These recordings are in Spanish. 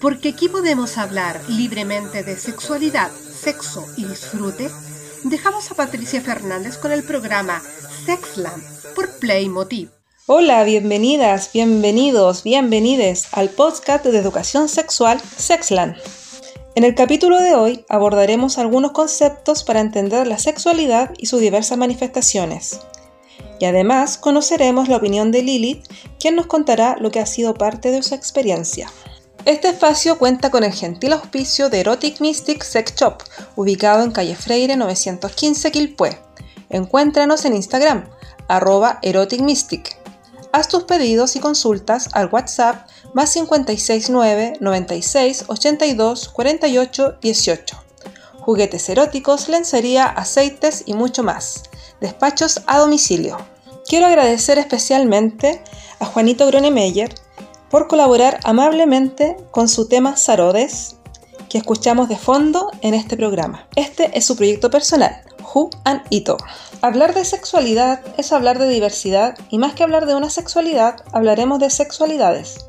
porque aquí podemos hablar libremente de sexualidad, sexo y disfrute, dejamos a Patricia Fernández con el programa Sexland por Playmotiv. Hola, bienvenidas, bienvenidos, bienvenides al podcast de educación sexual Sexland. En el capítulo de hoy abordaremos algunos conceptos para entender la sexualidad y sus diversas manifestaciones. Y además conoceremos la opinión de Lilith, quien nos contará lo que ha sido parte de su experiencia. Este espacio cuenta con el gentil auspicio de Erotic Mystic Sex Shop, ubicado en calle Freire 915 Quilpué. Encuéntranos en Instagram, arroba Erotic Mystic. Haz tus pedidos y consultas al WhatsApp más 569 96 82 48 18. Juguetes eróticos, lencería, aceites y mucho más. Despachos a domicilio. Quiero agradecer especialmente a Juanito Gronemeyer, por colaborar amablemente con su tema Sarodes, que escuchamos de fondo en este programa. Este es su proyecto personal, Who and Ito. Hablar de sexualidad es hablar de diversidad y más que hablar de una sexualidad, hablaremos de sexualidades.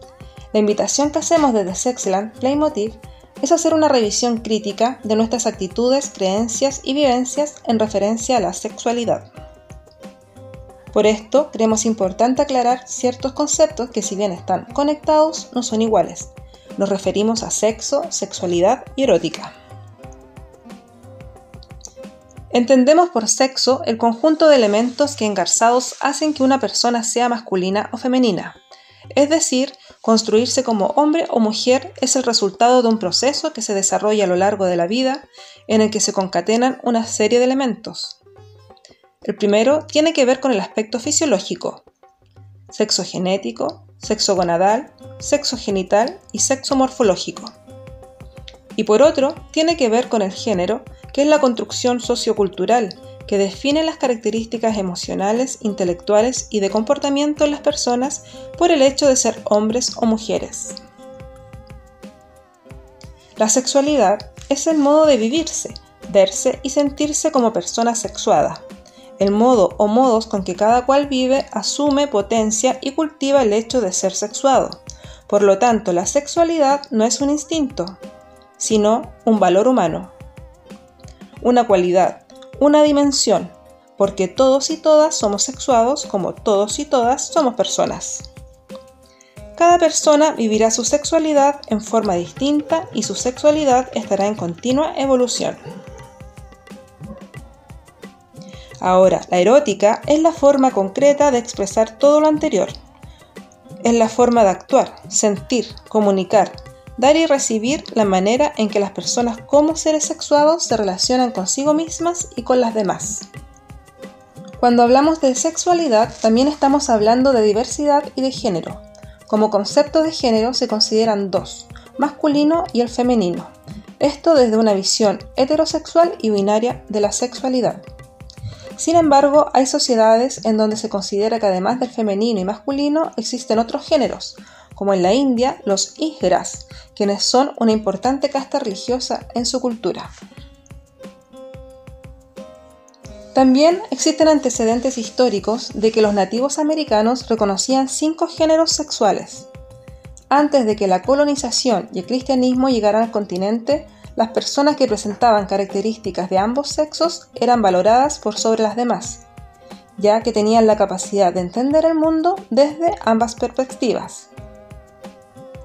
La invitación que hacemos desde Sexland Playmotiv es hacer una revisión crítica de nuestras actitudes, creencias y vivencias en referencia a la sexualidad. Por esto, creemos importante aclarar ciertos conceptos que si bien están conectados, no son iguales. Nos referimos a sexo, sexualidad y erótica. Entendemos por sexo el conjunto de elementos que engarzados hacen que una persona sea masculina o femenina. Es decir, construirse como hombre o mujer es el resultado de un proceso que se desarrolla a lo largo de la vida en el que se concatenan una serie de elementos, el primero tiene que ver con el aspecto fisiológico, sexo genético, sexo gonadal, sexo genital y sexo morfológico. Y por otro, tiene que ver con el género, que es la construcción sociocultural que define las características emocionales, intelectuales y de comportamiento en las personas por el hecho de ser hombres o mujeres. La sexualidad es el modo de vivirse, verse y sentirse como persona sexuada, el modo o modos con que cada cual vive asume, potencia y cultiva el hecho de ser sexuado. Por lo tanto, la sexualidad no es un instinto, sino un valor humano, una cualidad, una dimensión, porque todos y todas somos sexuados como todos y todas somos personas. Cada persona vivirá su sexualidad en forma distinta y su sexualidad estará en continua evolución. Ahora, la erótica es la forma concreta de expresar todo lo anterior. Es la forma de actuar, sentir, comunicar, dar y recibir la manera en que las personas como seres sexuados se relacionan consigo mismas y con las demás. Cuando hablamos de sexualidad, también estamos hablando de diversidad y de género. Como concepto de género se consideran dos, masculino y el femenino. Esto desde una visión heterosexual y binaria de la sexualidad. Sin embargo, hay sociedades en donde se considera que además del femenino y masculino existen otros géneros, como en la India los Igras, quienes son una importante casta religiosa en su cultura. También existen antecedentes históricos de que los nativos americanos reconocían cinco géneros sexuales. Antes de que la colonización y el cristianismo llegaran al continente, las personas que presentaban características de ambos sexos eran valoradas por sobre las demás, ya que tenían la capacidad de entender el mundo desde ambas perspectivas.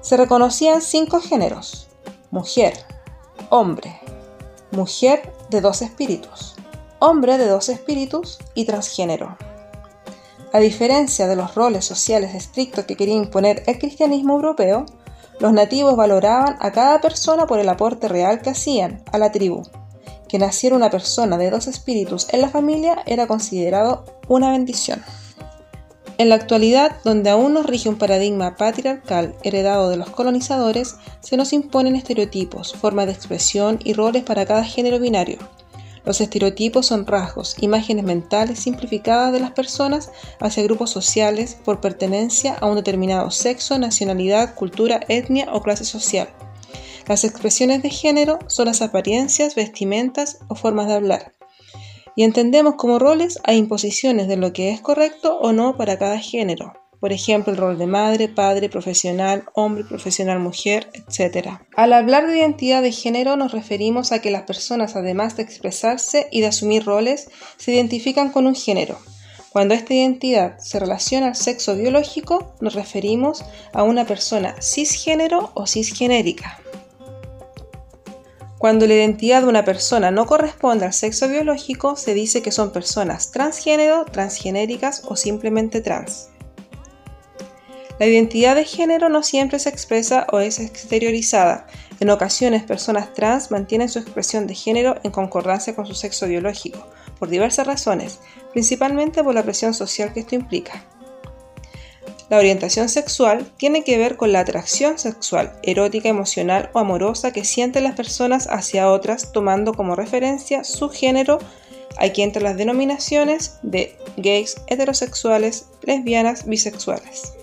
Se reconocían cinco géneros, mujer, hombre, mujer de dos espíritus, hombre de dos espíritus y transgénero. A diferencia de los roles sociales estrictos que quería imponer el cristianismo europeo, los nativos valoraban a cada persona por el aporte real que hacían a la tribu. Que naciera una persona de dos espíritus en la familia era considerado una bendición. En la actualidad, donde aún nos rige un paradigma patriarcal heredado de los colonizadores, se nos imponen estereotipos, formas de expresión y roles para cada género binario, los estereotipos son rasgos, imágenes mentales simplificadas de las personas hacia grupos sociales por pertenencia a un determinado sexo, nacionalidad, cultura, etnia o clase social. Las expresiones de género son las apariencias, vestimentas o formas de hablar. Y entendemos como roles a imposiciones de lo que es correcto o no para cada género. Por ejemplo el rol de madre, padre, profesional, hombre, profesional, mujer, etc. Al hablar de identidad de género nos referimos a que las personas, además de expresarse y de asumir roles, se identifican con un género. Cuando esta identidad se relaciona al sexo biológico, nos referimos a una persona cisgénero o cisgenérica. Cuando la identidad de una persona no corresponde al sexo biológico, se dice que son personas transgénero, transgenéricas o simplemente trans. La identidad de género no siempre se expresa o es exteriorizada. En ocasiones, personas trans mantienen su expresión de género en concordancia con su sexo biológico, por diversas razones, principalmente por la presión social que esto implica. La orientación sexual tiene que ver con la atracción sexual, erótica, emocional o amorosa que sienten las personas hacia otras tomando como referencia su género aquí entre las denominaciones de gays, heterosexuales, lesbianas, bisexuales.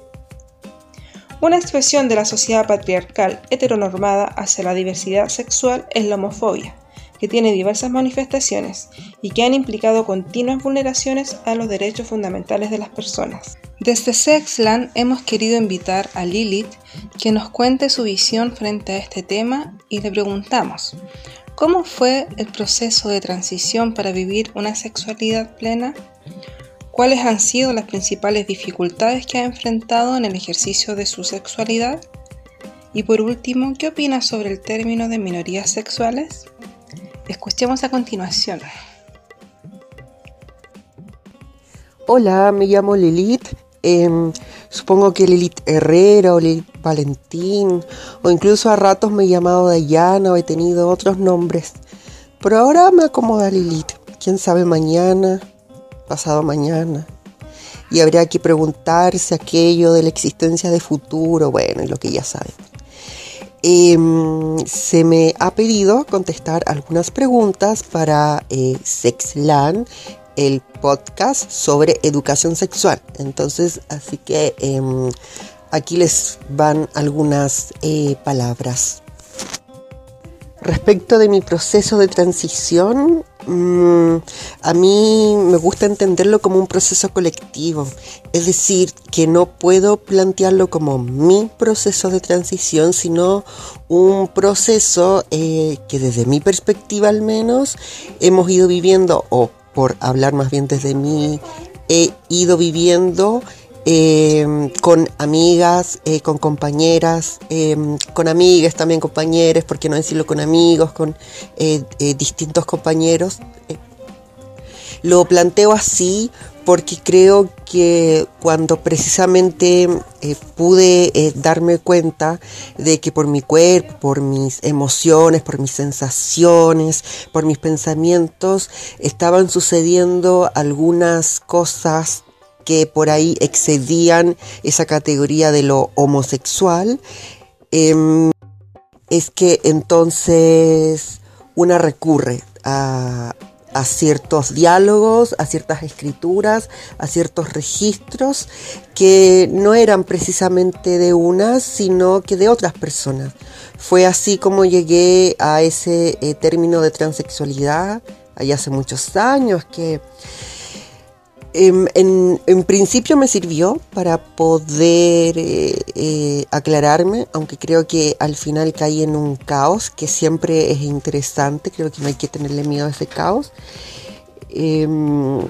Una expresión de la sociedad patriarcal heteronormada hacia la diversidad sexual es la homofobia, que tiene diversas manifestaciones y que han implicado continuas vulneraciones a los derechos fundamentales de las personas. Desde Sexland hemos querido invitar a Lilith que nos cuente su visión frente a este tema y le preguntamos, ¿cómo fue el proceso de transición para vivir una sexualidad plena? ¿Cuáles han sido las principales dificultades que ha enfrentado en el ejercicio de su sexualidad? Y por último, ¿qué opina sobre el término de minorías sexuales? Escuchemos a continuación. Hola, me llamo Lilith. Em, supongo que Lilith Herrera o Lilith Valentín, o incluso a ratos me he llamado Dayana o he tenido otros nombres. Pero ahora me acomoda Lilith. Quién sabe mañana, pasado mañana. Y habría que preguntarse aquello de la existencia de futuro, bueno, y lo que ya saben. Em, se me ha pedido contestar algunas preguntas para eh, Sexlan, el podcast sobre educación sexual. Entonces, así que em, aquí les van algunas eh, palabras. Respecto de mi proceso de transición, mm, a mí me gusta entenderlo como un proceso colectivo, es decir, que no puedo plantearlo como mi proceso de transición, sino un proceso eh, que desde mi perspectiva al menos hemos ido viviendo, o por hablar más bien desde mí, he ido viviendo Em, con amigas, eh, con compañeras, em, con amigas también compañeros, por qué no decirlo con amigos, con eh, eh, distintos compañeros. Lo planteo así porque creo que cuando precisamente pude darme cuenta de que por mi cuerpo, por mis emociones, por mis sensaciones, por mis pensamientos, estaban sucediendo algunas cosas que por ahí excedían esa categoría de lo homosexual, em, es que entonces una recurre a, a ciertos diálogos, a ciertas escrituras, a ciertos registros que no eran precisamente de unas, sino que de otras personas. Fue así como llegué a ese eh, término de transexualidad, allá hace muchos años, que Em, en, principio me sirvió para poder eh, eh, aclararme, aunque creo que al final caí en un caos que siempre es interesante, creo que no hay que tenerle miedo a ese caos. Em,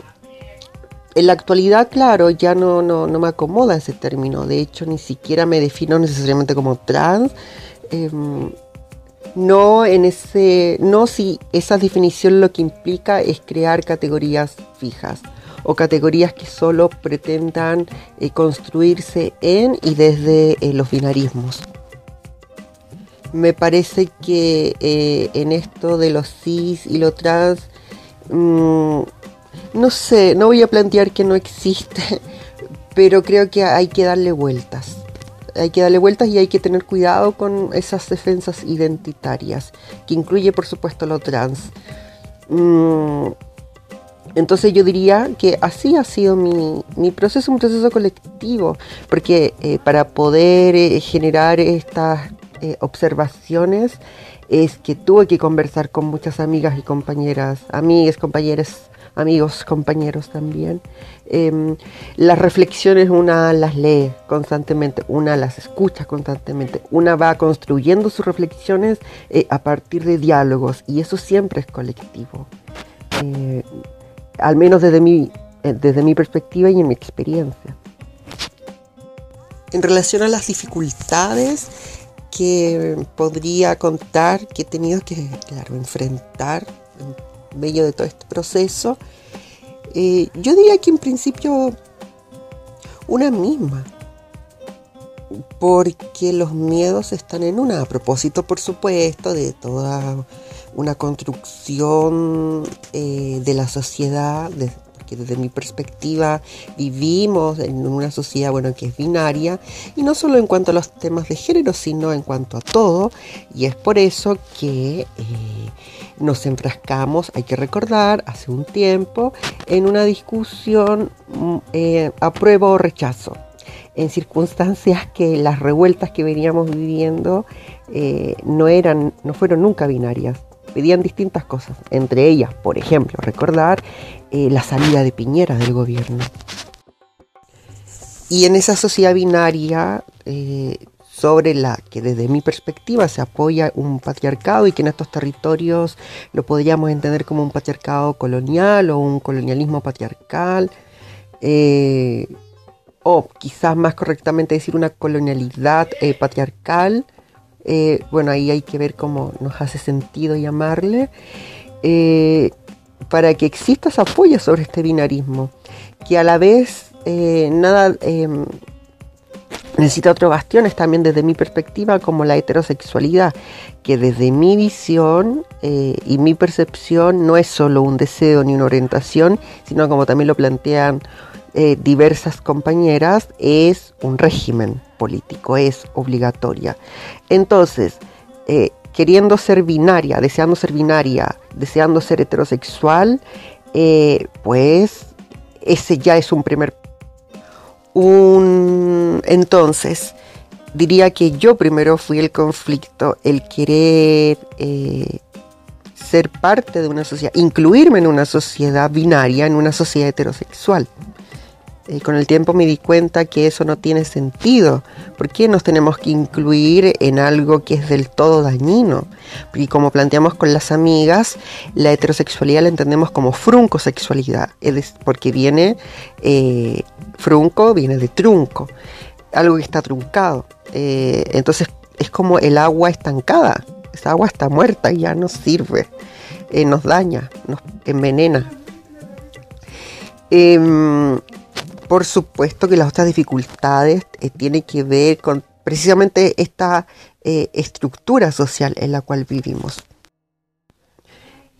en la actualidad, claro, ya no, no, me acomoda ese término, de hecho ni siquiera me defino necesariamente como trans. Em, no en ese, no si esa definición lo que implica es crear categorías fijas o categorías que solo pretendan eh, construirse en y desde eh, los binarismos. Me parece que eh, en esto de los cis y los trans, mm, no sé, no voy a plantear que no existe, pero creo que hay que darle vueltas hay que darle vueltas y hay que tener cuidado con esas defensas identitarias, que incluye por supuesto lo trans. Mm, entonces yo diría que así ha sido mi, proceso, un proceso colectivo, porque eh, para poder eh, generar estas eh, observaciones es que tuve que conversar con muchas amigas y compañeras, amigas, compañeras amigos, compañeros también. Em, las reflexiones una las lee constantemente, una las escucha constantemente, una va construyendo sus reflexiones a partir de diálogos y eso siempre es colectivo. Al menos desde mi, eh, desde mi perspectiva y en mi experiencia. En relación a las dificultades que podría contar que he tenido que claro, enfrentar en medio de todo este proceso, eh, yo diría que en principio una misma, porque los miedos están en una, a propósito por supuesto de toda una construcción eh, de la sociedad, porque desde mi perspectiva vivimos en una sociedad bueno, que es binaria, y no solo en cuanto a los temas de género, sino en cuanto a todo, y es por eso que eh, nos enfrascamos, hay que recordar, hace un tiempo, en una discusión mm, eh, apruebo o rechazo en circunstancias que las revueltas que veníamos viviendo eh, no eran, no fueron nunca binarias pedían distintas cosas, entre ellas, por ejemplo, recordar eh, la salida de Piñera del gobierno. Y en esa sociedad binaria, eh, sobre la que desde mi perspectiva se apoya un patriarcado y que en estos territorios lo podríamos entender como un patriarcado colonial o un colonialismo patriarcal, eh, o quizás más correctamente decir una colonialidad patriarcal, eh, bueno, ahí hay que ver cómo nos hace sentido llamarle, eh, para que exista ese apoyo sobre este binarismo, que a la vez eh, nada necesita otro bastiones también desde mi perspectiva, como la heterosexualidad, que desde mi visión y mi percepción no es solo un deseo ni una orientación, sino como también lo plantean diversas compañeras, es un régimen político, es obligatoria. Entonces, eh, queriendo ser binaria, deseando ser binaria, deseando ser heterosexual, eh, pues ese ya es un primer... Un, entonces, diría que yo primero fui el conflicto, el querer eh, ser parte de una sociedad, incluirme en una sociedad binaria, en una sociedad heterosexual. Y con el tiempo me di cuenta que eso no tiene sentido. ¿Por qué nos tenemos que incluir en algo que es del todo dañino? Y como planteamos con las amigas, la heterosexualidad la entendemos como fruncosexualidad, porque viene, eh, frunco viene de trunco, algo que está truncado. Eh, entonces es como el agua estancada, esa agua está muerta y ya no sirve, eh, nos daña, nos envenena. Em, por supuesto que las otras dificultades eh, tienen que ver con precisamente esta eh, estructura social en la cual vivimos.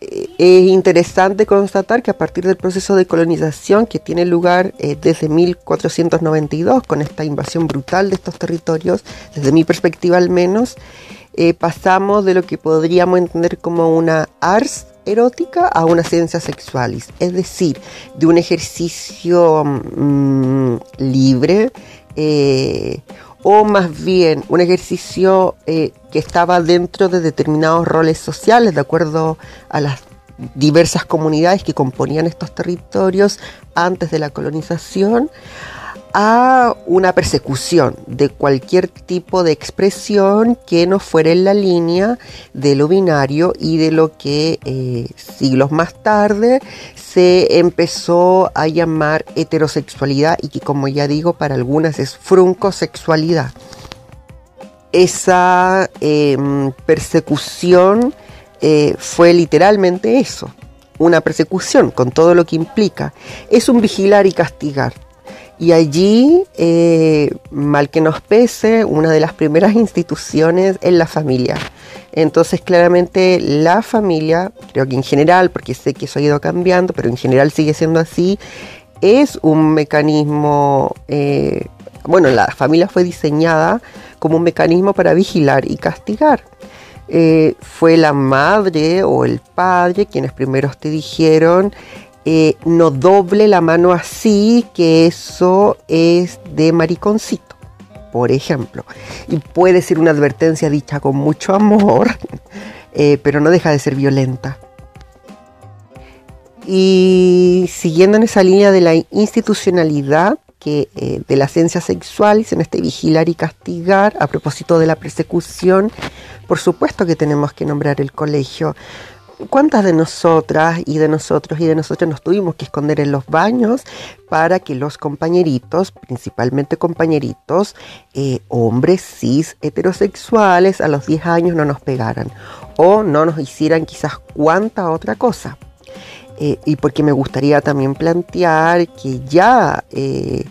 Eh, es interesante constatar que a partir del proceso de colonización que tiene lugar desde 1492, con esta invasión brutal de estos territorios, desde mi perspectiva al menos, pasamos de lo que podríamos entender como una ars erótica a una ciencia sexualis, es decir, de un ejercicio mm, libre eh, o más bien un ejercicio eh, que estaba dentro de determinados roles sociales, de acuerdo a las diversas comunidades que componían estos territorios antes de la colonización, a una persecución de cualquier tipo de expresión que no fuera en la línea de lo binario y de lo que eh, siglos más tarde se empezó a llamar heterosexualidad y que como ya digo para algunas es fruncosexualidad. Esa em, persecución eh, fue literalmente eso, una persecución con todo lo que implica. Es un vigilar y castigar y allí, eh, mal que nos pese, una de las primeras instituciones es la familia. Entonces, claramente la familia, creo que en general, porque sé que eso ha ido cambiando, pero en general sigue siendo así, es un mecanismo, eh, bueno, la familia fue diseñada como un mecanismo para vigilar y castigar. Eh, fue la madre o el padre quienes primero te dijeron eh, no doble la mano así, que eso es de mariconcito, por ejemplo. Y puede ser una advertencia dicha con mucho amor, eh, pero no deja de ser violenta. Y siguiendo en esa línea de la institucionalidad que, eh, de la ciencia sexual, en este vigilar y castigar, a propósito de la persecución, por supuesto que tenemos que nombrar el colegio. ¿Cuántas de nosotras y de nosotros y de nosotros nos tuvimos que esconder en los baños para que los compañeritos, principalmente compañeritos, eh, hombres cis heterosexuales, a los 10 años no nos pegaran o no nos hicieran quizás cuánta otra cosa? Eh, y porque me gustaría también plantear que ya eh,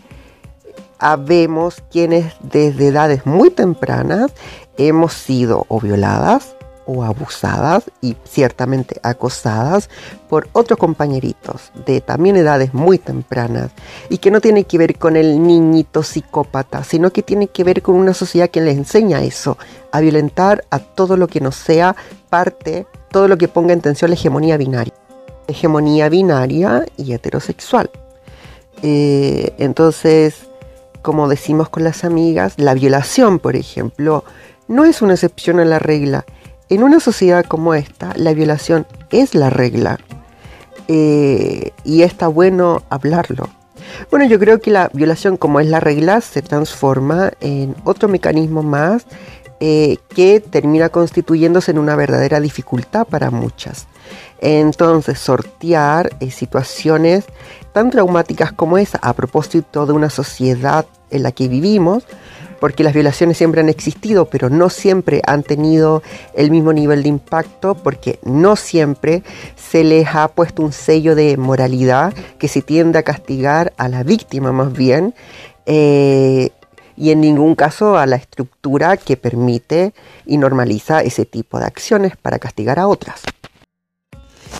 quienes desde edades muy tempranas hemos sido o violadas o abusadas y ciertamente acosadas por otros compañeritos de también edades muy tempranas y que no tiene que ver con el niñito psicópata, sino que tiene que ver con una sociedad que les enseña eso, a violentar a todo lo que no sea parte, todo lo que ponga en tensión la hegemonía binaria hegemonía binaria y heterosexual. Eh, entonces, como decimos con las amigas, la violación, por ejemplo, no es una excepción a la regla. En una sociedad como esta, la violación es la regla. Eh, y está bueno hablarlo. Bueno, yo creo que la violación, como es la regla, se transforma en otro mecanismo más eh, que termina constituyéndose en una verdadera dificultad para muchas. Entonces, sortear eh, situaciones tan traumáticas como esa a propósito de una sociedad en la que vivimos, porque las violaciones siempre han existido, pero no siempre han tenido el mismo nivel de impacto, porque no siempre se les ha puesto un sello de moralidad que se tiende a castigar a la víctima más bien. Eh, y en ningún caso a la estructura que permite y normaliza ese tipo de acciones para castigar a otras.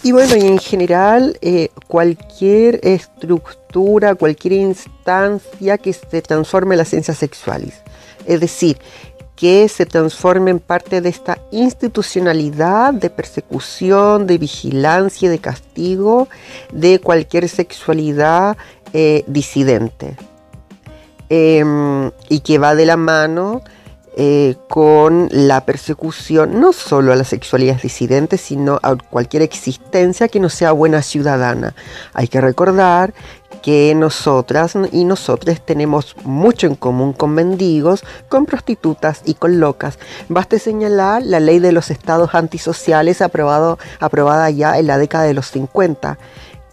Y bueno, y en general eh, cualquier estructura, cualquier instancia que se transforme en las ciencias sexuales, es decir, que se transforme en parte de esta institucionalidad de persecución, de vigilancia, de castigo de cualquier sexualidad eh, disidente. Em, y que va de la mano eh, con la persecución no solo a las sexualidades disidentes, sino a cualquier existencia que no sea buena ciudadana. Hay que recordar que nosotras y nosotros tenemos mucho en común con mendigos, con prostitutas y con locas. Baste señalar la ley de los estados antisociales aprobado, aprobada ya en la década de los 50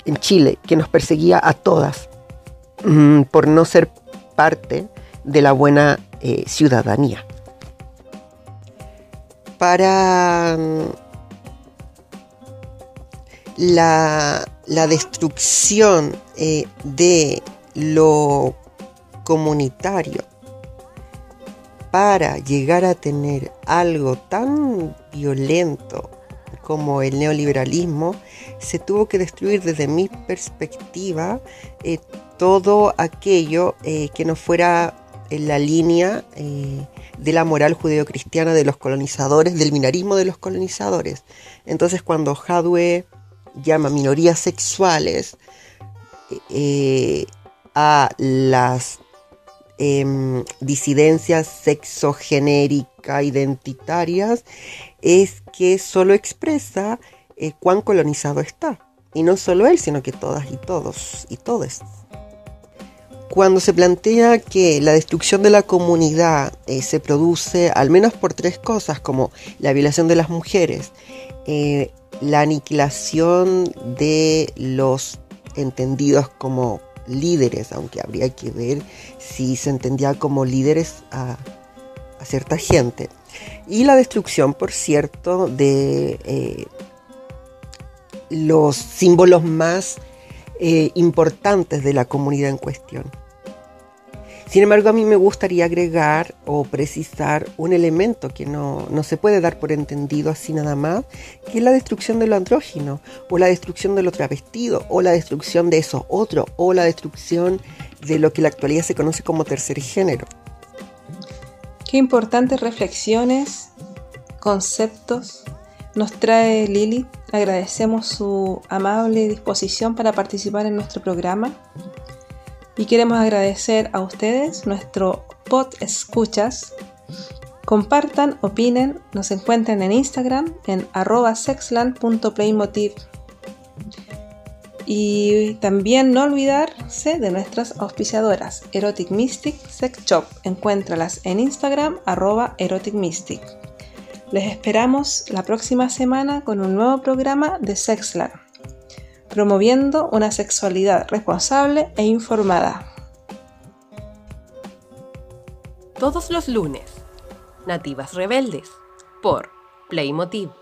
en Chile, que nos perseguía a todas mm, por no ser parte de la buena eh, ciudadanía. Para mm, la, destrucción eh, de lo comunitario para llegar a tener algo tan violento como el neoliberalismo, se tuvo que destruir desde mi perspectiva eh, todo aquello que no fuera en la línea eh, de la moral judeocristiana de los colonizadores, del binarismo de los colonizadores. Entonces cuando Hadwe llama minorías sexuales eh, a las em, disidencias sexogenéricas identitarias, es que solo expresa cuán colonizado está. Y no solo él, sino que todas y todos y todos cuando se plantea que la destrucción de la comunidad eh, se produce al menos por tres cosas, como la violación de las mujeres, eh, la aniquilación de los entendidos como líderes, aunque habría que ver si se entendía como líderes a, cierta gente, y la destrucción, por cierto, de eh, los símbolos más importantes de la comunidad en cuestión. Sin embargo, a mí me gustaría agregar o precisar un elemento que no, se puede dar por entendido así nada más, que es la destrucción de lo andrógino, o la destrucción de lo travestido, o la destrucción de eso otro, o la destrucción de lo que en la actualidad se conoce como tercer género. Qué importantes reflexiones, conceptos nos trae Lili. Agradecemos su amable disposición para participar en nuestro programa y queremos agradecer a ustedes, nuestro pod escuchas. Compartan, opinen, nos encuentran en Instagram en arroba sexland.playmotiv. Y también no olvidarse de nuestras auspiciadoras, Erotic Mystic Sex Shop. Encuéntralas en Instagram, arroba Erotic. Les esperamos la próxima semana con un nuevo programa de Sexland, promoviendo una sexualidad responsable e informada. Todos los lunes, Nativas Rebeldes, por Playmotiv.